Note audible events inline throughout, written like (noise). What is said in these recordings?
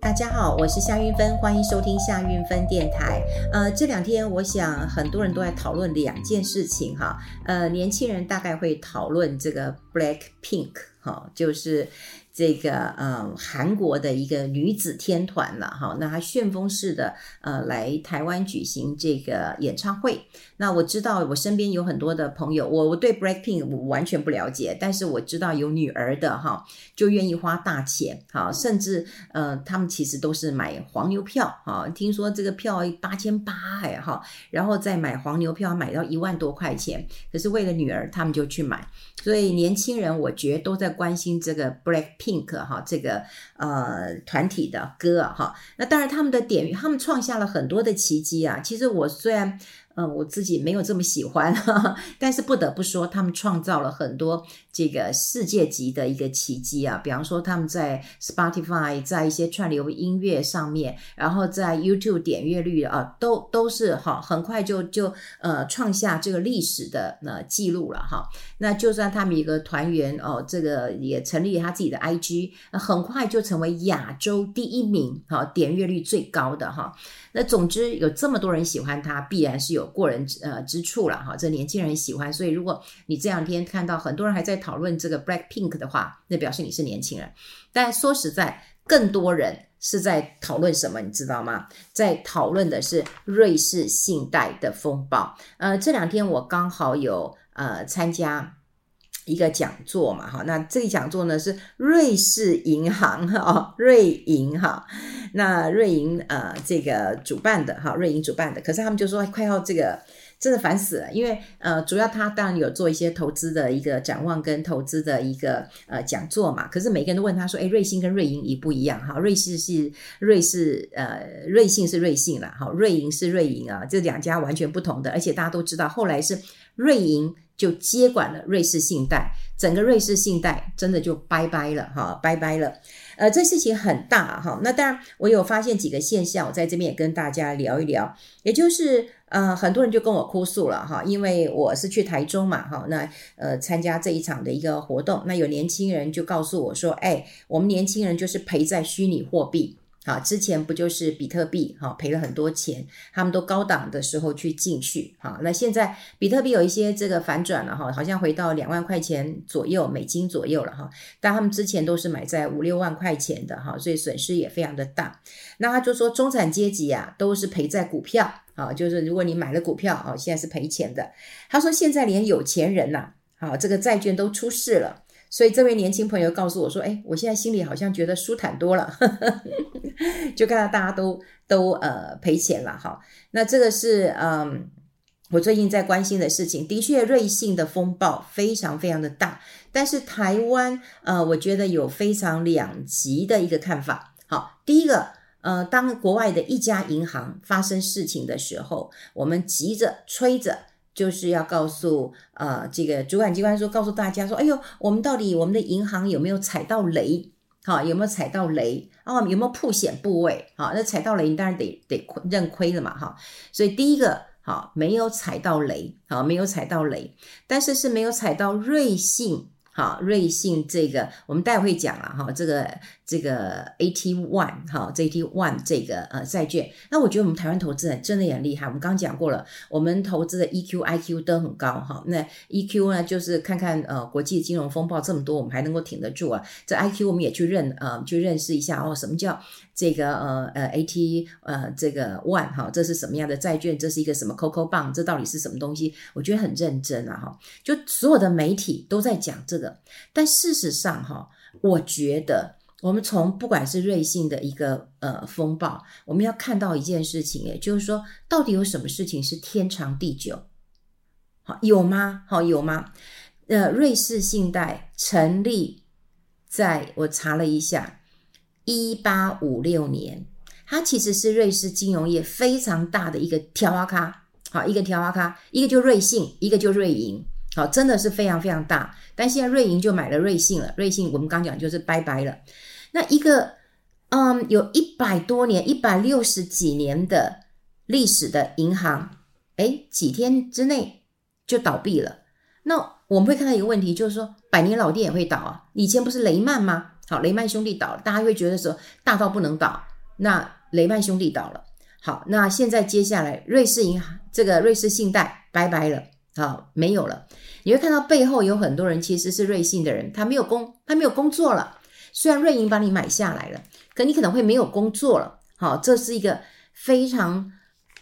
大家好，我是夏运芬，欢迎收听夏运芬电台。呃，这两天我想很多人都在讨论两件事情哈。呃，年轻人大概会讨论这个 Black Pink 哈，就是。这个呃，韩国的一个女子天团了哈，那她旋风式的呃来台湾举行这个演唱会。那我知道我身边有很多的朋友，我我对 Blackpink 我完全不了解，但是我知道有女儿的哈，就愿意花大钱哈，甚至呃他们其实都是买黄牛票哈，听说这个票八千八哎哈，然后再买黄牛票买到一万多块钱，可是为了女儿他们就去买，所以年轻人我觉得都在关心这个 Blackpink。Pink 哈，这个呃团体的歌哈，那当然他们的点，他们创下了很多的奇迹啊。其实我虽然。嗯，我自己没有这么喜欢，哈哈，但是不得不说，他们创造了很多这个世界级的一个奇迹啊。比方说，他们在 Spotify，在一些串流音乐上面，然后在 YouTube 点阅率啊，都都是哈，很快就就呃创下这个历史的呃记录了哈。那就算他们一个团员哦，这个也成立他自己的 IG，很快就成为亚洲第一名哈，点阅率最高的哈。那总之有这么多人喜欢他，必然是有过人之呃之处了哈。这年轻人喜欢，所以如果你这两天看到很多人还在讨论这个 Black Pink 的话，那表示你是年轻人。但说实在，更多人是在讨论什么，你知道吗？在讨论的是瑞士信贷的风暴。呃，这两天我刚好有呃参加。一个讲座嘛，哈，那这个讲座呢是瑞士银行哈，瑞银哈，那瑞银呃这个主办的哈，瑞银主办的，可是他们就说快要这个真的烦死了，因为呃主要他当然有做一些投资的一个展望跟投资的一个呃讲座嘛，可是每个人都问他说，哎，瑞信跟瑞银一不一样哈？瑞士是瑞士呃瑞信是瑞信啦，哈，瑞银是瑞银啊，这两家完全不同的，而且大家都知道后来是瑞银。就接管了瑞士信贷，整个瑞士信贷真的就拜拜了哈，拜拜了。呃，这事情很大哈。那当然，我有发现几个现象，我在这边也跟大家聊一聊。也就是呃，很多人就跟我哭诉了哈，因为我是去台中嘛哈，那呃参加这一场的一个活动，那有年轻人就告诉我说，哎，我们年轻人就是陪在虚拟货币。啊，之前不就是比特币哈赔了很多钱，他们都高档的时候去进去，好，那现在比特币有一些这个反转了哈，好像回到两万块钱左右美金左右了哈，但他们之前都是买在五六万块钱的哈，所以损失也非常的大。那他就说中产阶级啊都是赔在股票啊，就是如果你买了股票啊，现在是赔钱的。他说现在连有钱人呐，啊这个债券都出事了。所以这位年轻朋友告诉我说：“哎，我现在心里好像觉得舒坦多了，呵 (laughs) 呵就看到大家都都呃赔钱了哈。那这个是嗯，我最近在关心的事情。的确，瑞信的风暴非常非常的大，但是台湾呃，我觉得有非常两极的一个看法。好，第一个呃，当国外的一家银行发生事情的时候，我们急着催着。”就是要告诉呃这个主管机关说，告诉大家说，哎呦，我们到底我们的银行有没有踩到雷？好，有没有踩到雷？哦，有没有破险部位？好，那踩到雷，你当然得得认亏了嘛，哈。所以第一个，好，没有踩到雷，好，没有踩到雷，但是是没有踩到瑞信，好，瑞信这个我们待会会讲了哈，这个。这个 AT One 哈，，AT One 这个呃债券，那我觉得我们台湾投资人真的也很厉害。我们刚刚讲过了，我们投资的 EQ、IQ 都很高哈。那 EQ 呢，就是看看呃国际金融风暴这么多，我们还能够挺得住啊。这 IQ 我们也去认呃去认识一下哦，什么叫这个呃呃 AT 呃这个 One 哈，这是什么样的债券？这是一个什么 Coco Bond？这到底是什么东西？我觉得很认真啊哈。就所有的媒体都在讲这个，但事实上哈，我觉得。我们从不管是瑞信的一个呃风暴，我们要看到一件事情，也就是说，到底有什么事情是天长地久？好，有吗？好，有吗？呃，瑞士信贷成立在我查了一下，一八五六年，它其实是瑞士金融业非常大的一个条花咖，好，一个条花咖，一个就瑞信，一个就瑞银，好，真的是非常非常大。但现在瑞银就买了瑞信了，瑞信我们刚讲就是拜拜了。那一个，嗯，有一百多年、一百六十几年的历史的银行，诶，几天之内就倒闭了。那我们会看到一个问题，就是说，百年老店也会倒啊。以前不是雷曼吗？好，雷曼兄弟倒了，大家会觉得说大到不能倒，那雷曼兄弟倒了。好，那现在接下来瑞士银行这个瑞士信贷拜拜了，好，没有了。你会看到背后有很多人其实是瑞信的人，他没有工，他没有工作了。虽然瑞银把你买下来了，可你可能会没有工作了。好，这是一个非常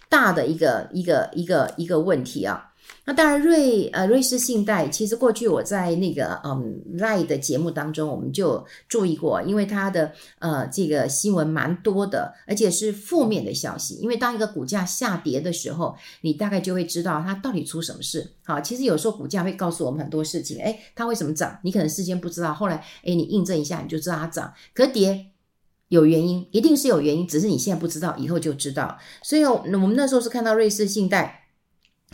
大的一个一个一个一个问题啊。那当然瑞，呃瑞士信贷，其实过去我在那个嗯 Live 的节目当中，我们就注意过，因为它的呃这个新闻蛮多的，而且是负面的消息。因为当一个股价下跌的时候，你大概就会知道它到底出什么事。好，其实有时候股价会告诉我们很多事情，诶，它为什么涨？你可能事先不知道，后来诶，你印证一下，你就知道它涨。可跌有原因，一定是有原因，只是你现在不知道，以后就知道。所以我们那时候是看到瑞士信贷。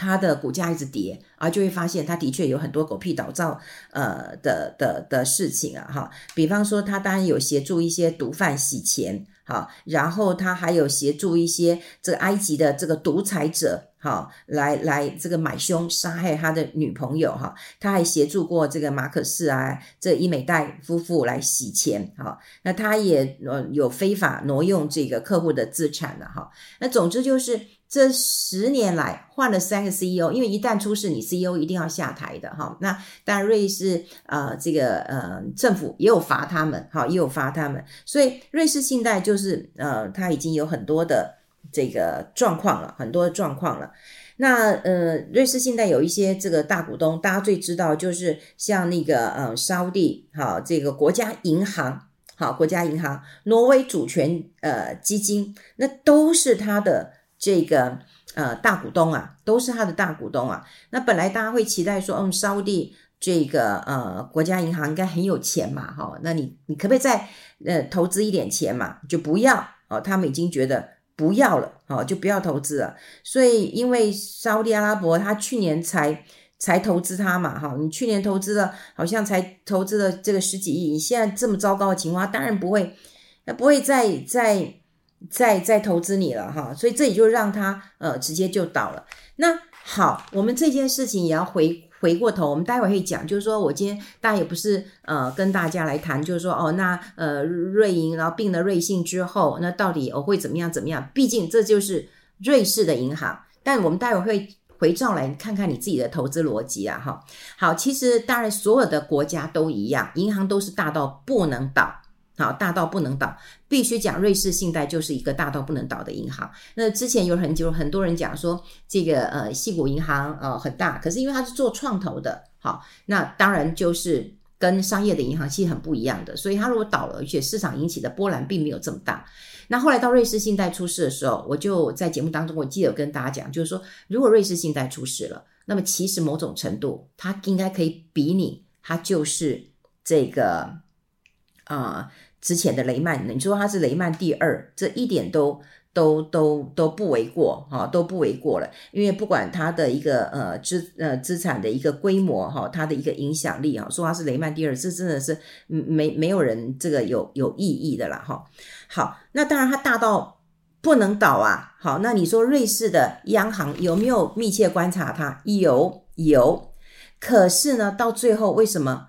它的股价一直跌啊，就会发现它的确有很多狗屁倒灶呃的的的事情啊哈，比方说他当然有协助一些毒贩洗钱，好，然后他还有协助一些这个埃及的这个独裁者。好，来来，这个买凶杀害他的女朋友哈，他还协助过这个马可仕啊，这伊美黛夫妇来洗钱哈，那他也呃有非法挪用这个客户的资产了哈，那总之就是这十年来换了三个 CEO，因为一旦出事，你 CEO 一定要下台的哈。那当然瑞士呃这个呃政府也有罚他们，哈，也有罚他们，所以瑞士信贷就是呃他已经有很多的。这个状况了，很多的状况了。那呃，瑞士信贷有一些这个大股东，大家最知道就是像那个呃，沙地好，这个国家银行好，国家银行，挪威主权呃基金，那都是他的这个呃大股东啊，都是他的大股东啊。那本来大家会期待说，嗯，沙乌地这个呃国家银行应该很有钱嘛，哈，那你你可不可以再呃投资一点钱嘛？就不要哦，他们已经觉得。不要了，哦，就不要投资了。所以，因为沙乌地阿拉伯他去年才才投资他嘛，哈，你去年投资了，好像才投资了这个十几亿，你现在这么糟糕的情况，当然不会，那不会再再再再投资你了，哈。所以这也就让他呃直接就倒了。那好，我们这件事情也要回。回过头，我们待会会讲，就是说我今天当然也不是呃跟大家来谈，就是说哦，那呃瑞银然后并了瑞信之后，那到底我会怎么样怎么样？毕竟这就是瑞士的银行，但我们待会会回照来看看你自己的投资逻辑啊，哈。好，其实当然所有的国家都一样，银行都是大到不能倒。好，大到不能倒，必须讲瑞士信贷就是一个大到不能倒的银行。那之前有很久很多人讲说，这个呃西谷银行呃很大，可是因为它是做创投的，好，那当然就是跟商业的银行其实很不一样的，所以它如果倒了，而且市场引起的波澜并没有这么大。那后来到瑞士信贷出事的时候，我就在节目当中，我记得跟大家讲，就是说如果瑞士信贷出事了，那么其实某种程度它应该可以比拟，它就是这个啊。呃之前的雷曼，你说它是雷曼第二，这一点都都都都不为过哈，都不为过了。因为不管它的一个呃资呃资产的一个规模哈，它的一个影响力哈，说它是雷曼第二，这真的是没没有人这个有有意义的啦哈。好，那当然它大到不能倒啊。好，那你说瑞士的央行有没有密切观察它？有有，可是呢，到最后为什么？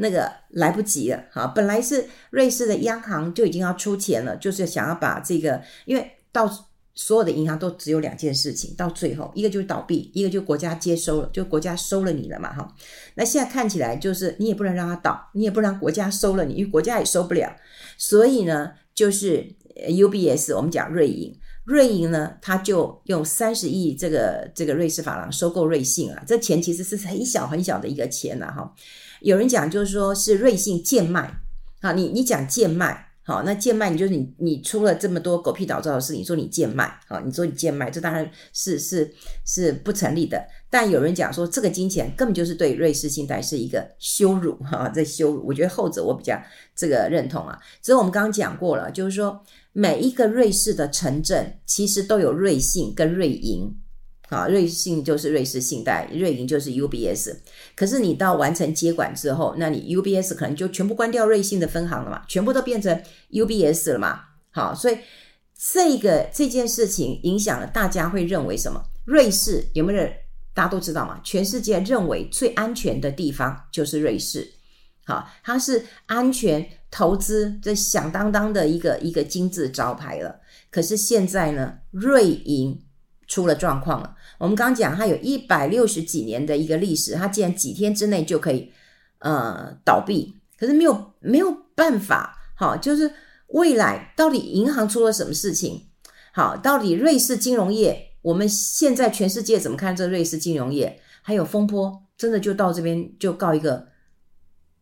那个来不及了，哈，本来是瑞士的央行就已经要出钱了，就是想要把这个，因为到所有的银行都只有两件事情，到最后一个就是倒闭，一个就国家接收了，就国家收了你了嘛，哈。那现在看起来就是你也不能让它倒，你也不能让国家收了你，因为国家也收不了，所以呢，就是 UBS，我们讲瑞银，瑞银呢，他就用三十亿这个这个瑞士法郎收购瑞信啊，这钱其实是很小很小的一个钱呐，哈。有人讲就是说是瑞信贱卖，好，你你讲贱卖，好，那贱卖你就是你你出了这么多狗屁倒灶的事，你说你贱卖，好，你说你贱卖，这当然是是是不成立的。但有人讲说这个金钱根本就是对瑞士信贷是一个羞辱，哈，在羞辱。我觉得后者我比较这个认同啊。所以我们刚刚讲过了，就是说每一个瑞士的城镇其实都有瑞信跟瑞银。啊，瑞信就是瑞士信贷，瑞银就是 UBS。可是你到完成接管之后，那你 UBS 可能就全部关掉瑞信的分行了嘛，全部都变成 UBS 了嘛。好，所以这个这件事情影响了大家会认为什么？瑞士有没有人？大家都知道嘛，全世界认为最安全的地方就是瑞士。好，它是安全投资这响当当的一个一个金字招牌了。可是现在呢，瑞银出了状况了。我们刚讲，它有一百六十几年的一个历史，它竟然几天之内就可以呃倒闭，可是没有没有办法，好，就是未来到底银行出了什么事情？好，到底瑞士金融业，我们现在全世界怎么看这瑞士金融业？还有风波，真的就到这边就告一个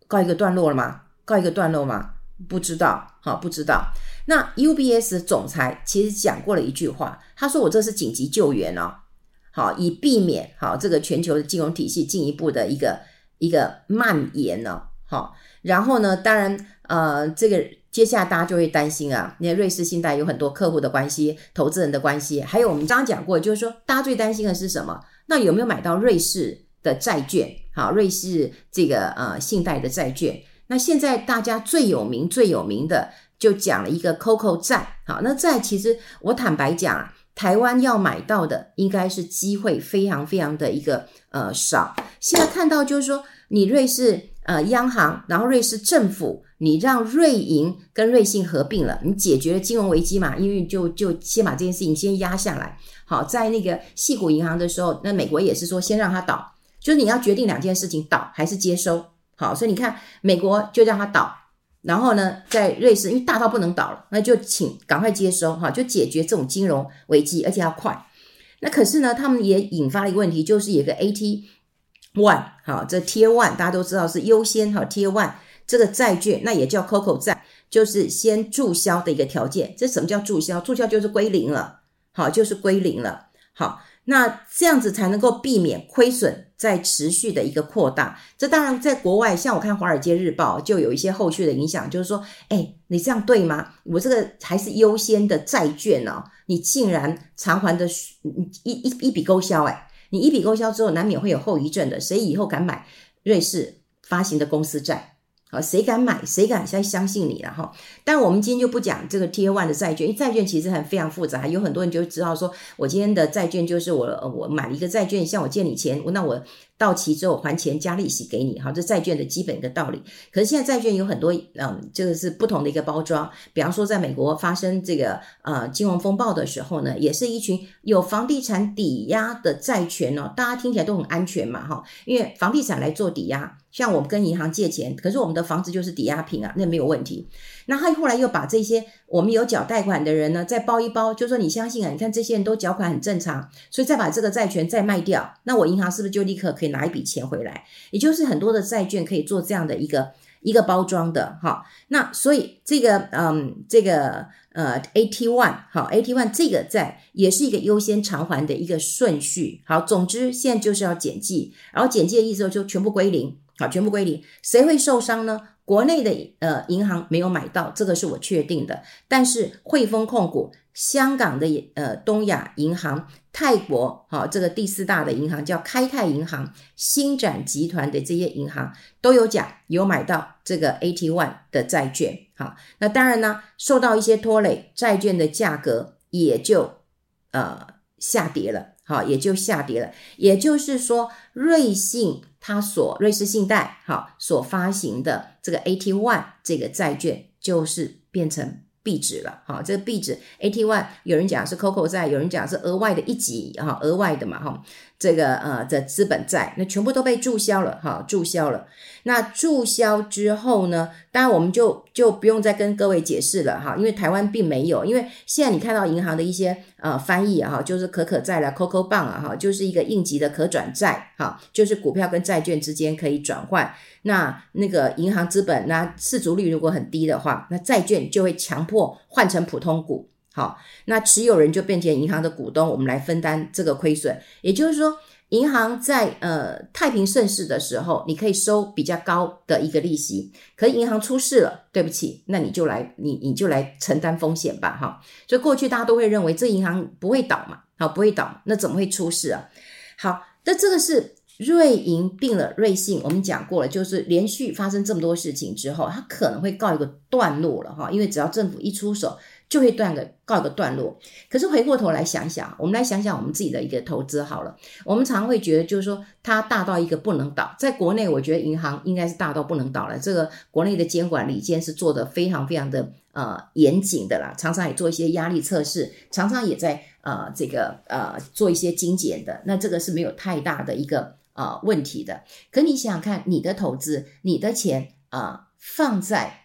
告一个段落了吗？告一个段落吗？不知道，好，不知道。那 UBS 总裁其实讲过了一句话，他说：“我这是紧急救援哦，好，以避免好这个全球的金融体系进一步的一个一个蔓延呢，好。然后呢，当然，呃，这个接下来大家就会担心啊，那瑞士信贷有很多客户的关系、投资人的关系，还有我们刚刚讲过，就是说大家最担心的是什么？那有没有买到瑞士的债券？好，瑞士这个呃信贷的债券？那现在大家最有名、最有名的。”就讲了一个 COCO 债，好，那债其实我坦白讲啊，台湾要买到的应该是机会非常非常的一个呃少。现在看到就是说，你瑞士呃央行，然后瑞士政府，你让瑞银跟瑞信合并了，你解决了金融危机嘛？因为就就先把这件事情先压下来。好，在那个细谷银行的时候，那美国也是说先让它倒，就是你要决定两件事情，倒还是接收。好，所以你看美国就让它倒。然后呢，在瑞士，因为大到不能倒了，那就请赶快接收哈，就解决这种金融危机，而且要快。那可是呢，他们也引发了一个问题，就是有个 AT One 哈，这 Tier One 大家都知道是优先哈，Tier One 这个债券，那也叫 COCO 债，就是先注销的一个条件。这什么叫注销？注销就是归零了，好，就是归零了，好。那这样子才能够避免亏损在持续的一个扩大。这当然在国外，像我看《华尔街日报》就有一些后续的影响，就是说，哎，你这样对吗？我这个还是优先的债券哦，你竟然偿还的一一一笔勾销，哎，你一笔勾销之后，难免会有后遗症的。谁以后敢买瑞士发行的公司债？好，谁敢买？谁敢相相信你了哈？但我们今天就不讲这个 T A One 的债券，因为债券其实还非常复杂，有很多人就知道说，我今天的债券就是我我买了一个债券，向我借你钱，那我。到期之后还钱加利息给你，好，这债券的基本一个道理。可是现在债券有很多，嗯，这个是不同的一个包装。比方说，在美国发生这个呃金融风暴的时候呢，也是一群有房地产抵押的债权哦，大家听起来都很安全嘛，哈，因为房地产来做抵押，像我们跟银行借钱，可是我们的房子就是抵押品啊，那没有问题。那他后来又把这些我们有缴贷款的人呢，再包一包，就说你相信啊，你看这些人都缴款很正常，所以再把这个债权再卖掉，那我银行是不是就立刻可以拿一笔钱回来？也就是很多的债券可以做这样的一个一个包装的哈。那所以这个嗯，这个呃，AT One 好，AT One 这个债也是一个优先偿还的一个顺序。好，总之现在就是要减记，然后减记的意思就全部归零，好，全部归零，谁会受伤呢？国内的呃银行没有买到，这个是我确定的。但是汇丰控股、香港的呃东亚银行、泰国好、这个第四大的银行叫开泰银行、新展集团的这些银行都有讲有买到这个 AT One 的债券。好，那当然呢，受到一些拖累，债券的价格也就呃下跌了。好，也就下跌了。也就是说，瑞信。它所瑞士信贷好所发行的这个 AT One 这个债券就是变成壁纸了，好，这个壁纸，ATY 有人讲是 COCO 在，有人讲是额外的一级哈，额外的嘛哈。这个呃的资本债，那全部都被注销了哈，注销了。那注销之后呢，当然我们就就不用再跟各位解释了哈，因为台湾并没有，因为现在你看到银行的一些呃翻译哈，就是可可债啦，COCO bond 啊哈，就是一个应急的可转债哈，就是股票跟债券之间可以转换。那那个银行资本那市足率如果很低的话，那债券就会强迫换成普通股。好，那持有人就变成银行的股东，我们来分担这个亏损。也就是说，银行在呃太平盛世的时候，你可以收比较高的一个利息。可是银行出事了，对不起，那你就来你你就来承担风险吧，哈。所以过去大家都会认为这银行不会倒嘛，好，不会倒，那怎么会出事啊？好，那这个是瑞银并了瑞信，我们讲过了，就是连续发生这么多事情之后，它可能会告一个段落了哈，因为只要政府一出手。就会断个告个段落。可是回过头来想想，我们来想想我们自己的一个投资好了。我们常会觉得，就是说它大到一个不能倒。在国内，我觉得银行应该是大到不能倒了。这个国内的监管理监是做得非常非常的呃严谨的啦，常常也做一些压力测试，常常也在呃这个呃做一些精简的。那这个是没有太大的一个呃问题的。可你想想看，你的投资，你的钱啊。呃放在、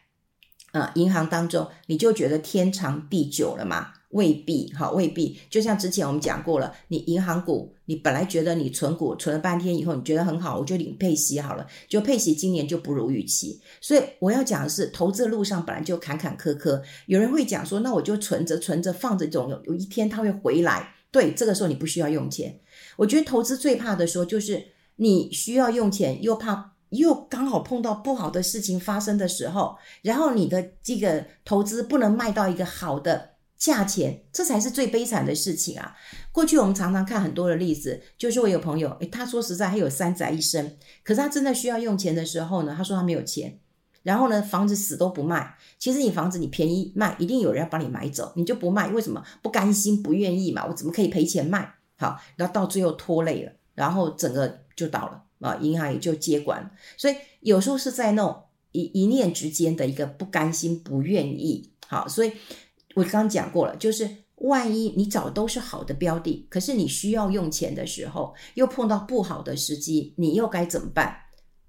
呃、银行当中，你就觉得天长地久了吗？未必，哈，未必。就像之前我们讲过了，你银行股，你本来觉得你存股存了半天以后，你觉得很好，我就领配息好了，就配息今年就不如预期。所以我要讲的是，投资的路上本来就坎坎坷坷。有人会讲说，那我就存着存着放着，总有有一天它会回来。对，这个时候你不需要用钱。我觉得投资最怕的时候，就是你需要用钱，又怕。又刚好碰到不好的事情发生的时候，然后你的这个投资不能卖到一个好的价钱，这才是最悲惨的事情啊！过去我们常常看很多的例子，就是我有朋友，诶，他说实在还有三宅一生，可是他真的需要用钱的时候呢，他说他没有钱，然后呢，房子死都不卖。其实你房子你便宜卖，一定有人要帮你买走，你就不卖，为什么？不甘心，不愿意嘛？我怎么可以赔钱卖？好，然后到最后拖累了，然后整个就倒了。啊，银行也就接管，所以有时候是在那种一一念之间的一个不甘心、不愿意。好，所以我刚刚讲过了，就是万一你找都是好的标的，可是你需要用钱的时候，又碰到不好的时机，你又该怎么办？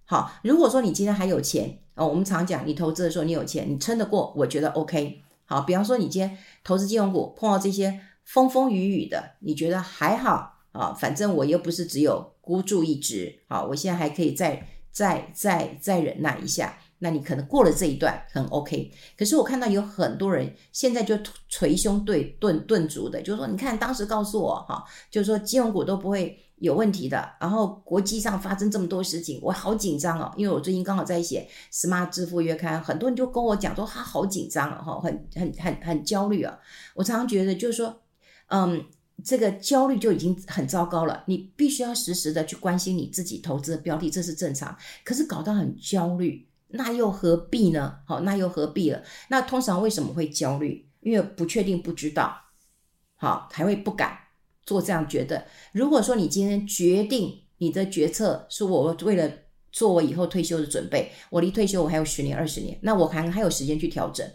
好，如果说你今天还有钱哦，我们常讲，你投资的时候你有钱，你撑得过，我觉得 OK。好，比方说你今天投资金融股，碰到这些风风雨雨的，你觉得还好啊？反正我又不是只有。孤注一掷，好，我现在还可以再再再再忍耐一下。那你可能过了这一段很 OK，可是我看到有很多人现在就捶胸对顿顿足的，就是说，你看当时告诉我哈，就是说金融股都不会有问题的。然后国际上发生这么多事情，我好紧张哦，因为我最近刚好在写《Smart 致富月刊》，很多人就跟我讲说他好紧张哦，哈，很很很很焦虑啊。我常常觉得就是说，嗯。这个焦虑就已经很糟糕了，你必须要时时的去关心你自己投资的标的，这是正常。可是搞到很焦虑，那又何必呢？好，那又何必了？那通常为什么会焦虑？因为不确定、不知道，好，还会不敢做这样觉得。如果说你今天决定你的决策是我为了做我以后退休的准备，我离退休我还有十年、二十年，那我还还有时间去调整。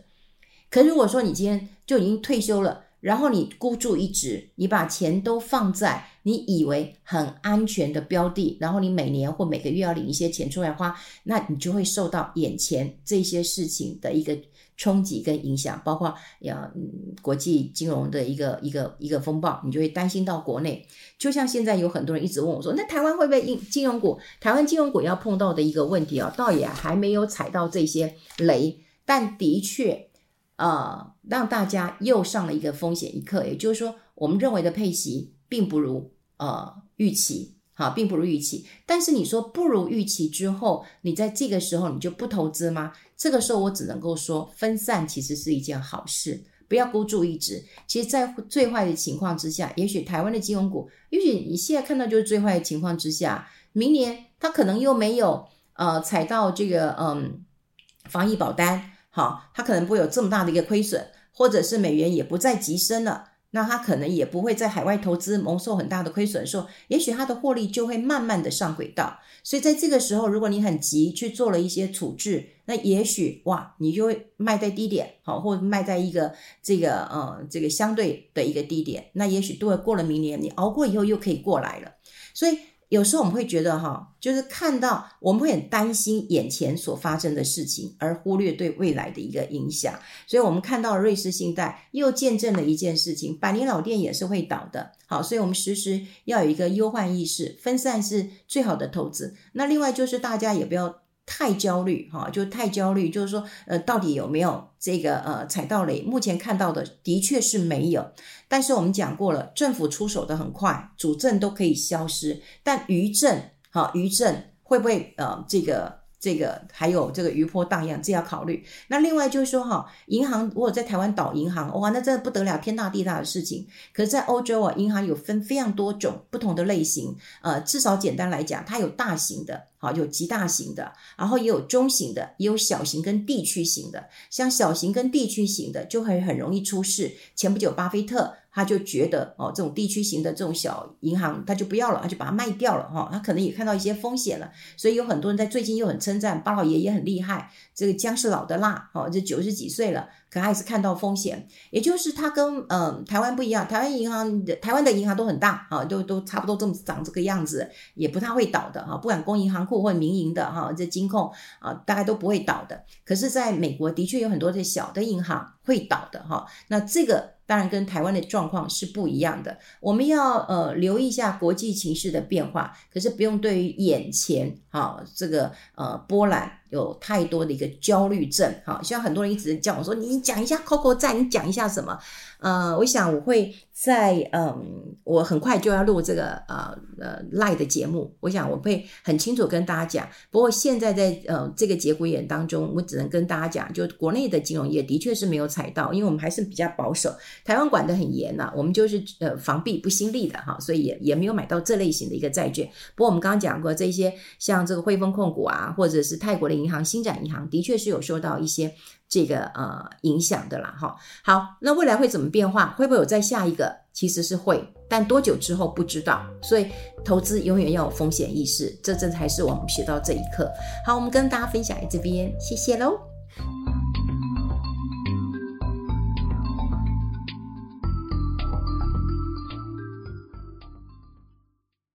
可如果说你今天就已经退休了，然后你孤注一掷，你把钱都放在你以为很安全的标的，然后你每年或每个月要领一些钱出来花，那你就会受到眼前这些事情的一个冲击跟影响，包括呀，嗯，国际金融的一个一个一个风暴，你就会担心到国内。就像现在有很多人一直问我说，那台湾会不会金金融股？台湾金融股要碰到的一个问题啊，倒也还没有踩到这些雷，但的确。呃，让大家又上了一个风险一课，也就是说，我们认为的配息并不如呃预期，好，并不如预期。但是你说不如预期之后，你在这个时候你就不投资吗？这个时候我只能够说，分散其实是一件好事，不要孤注一掷。其实，在最坏的情况之下，也许台湾的金融股，也许你现在看到就是最坏的情况之下，明年它可能又没有呃踩到这个嗯防疫保单。好，它可能不会有这么大的一个亏损，或者是美元也不再急升了，那它可能也不会在海外投资蒙受很大的亏损的时候，也许它的获利就会慢慢的上轨道。所以在这个时候，如果你很急去做了一些处置，那也许哇，你就会卖在低点，好，或者卖在一个这个呃这个相对的一个低点，那也许对过了明年，你熬过以后又可以过来了。所以。有时候我们会觉得哈，就是看到我们会很担心眼前所发生的事情，而忽略对未来的一个影响。所以，我们看到瑞士信贷又见证了一件事情：百年老店也是会倒的。好，所以我们时时要有一个忧患意识，分散是最好的投资。那另外就是大家也不要。太焦虑哈，就太焦虑，就是说，呃，到底有没有这个呃踩到雷？目前看到的的确是没有，但是我们讲过了，政府出手的很快，主政都可以消失，但余震，哈，余震会不会呃这个这个还有这个余波荡漾，这要考虑。那另外就是说哈，银行如果在台湾倒银行，哇，那真的不得了，天大地大的事情。可是，在欧洲啊，银行有分非常多种不同的类型，呃，至少简单来讲，它有大型的，好，有极大型的，然后也有中型的，也有小型跟地区型的。像小型跟地区型的，就会很容易出事。前不久，巴菲特。他就觉得哦，这种地区型的这种小银行，他就不要了，他就把它卖掉了哈。他可能也看到一些风险了，所以有很多人在最近又很称赞巴老爷也很厉害，这个姜是老的辣哦，这九十几岁了，可还是看到风险。也就是它跟嗯、台湾不一样，台湾银行的台湾的银行都很大啊，都都差不多这么长这个样子，也不太会倒的哈。不管公银行库或民营的哈，这金控啊，大概都不会倒的。可是，在美国的确有很多的小的银行会倒的哈。那这个。当然，跟台湾的状况是不一样的。我们要呃留意一下国际情势的变化，可是不用对于眼前哈这个呃波澜有太多的一个焦虑症哈。像很多人一直叫我说，你讲一下 Coco 在，你讲一下什么？呃，我想我会在嗯，我很快就要录这个呃呃 Live 的节目，我想我会很清楚跟大家讲。不过现在在呃这个节骨眼当中，我只能跟大家讲，就国内的金融业的确是没有踩到，因为我们还是比较保守，台湾管得很严呐、啊，我们就是呃防弊不兴利的哈，所以也也没有买到这类型的一个债券。不过我们刚刚讲过，这些像这个汇丰控股啊，或者是泰国的银行新展银行，的确是有受到一些。这个呃影响的啦哈，好，那未来会怎么变化？会不会有再下一个？其实是会，但多久之后不知道。所以投资永远要有风险意识，这这才是我们学到这一课。好，我们跟大家分享在这边，谢谢喽。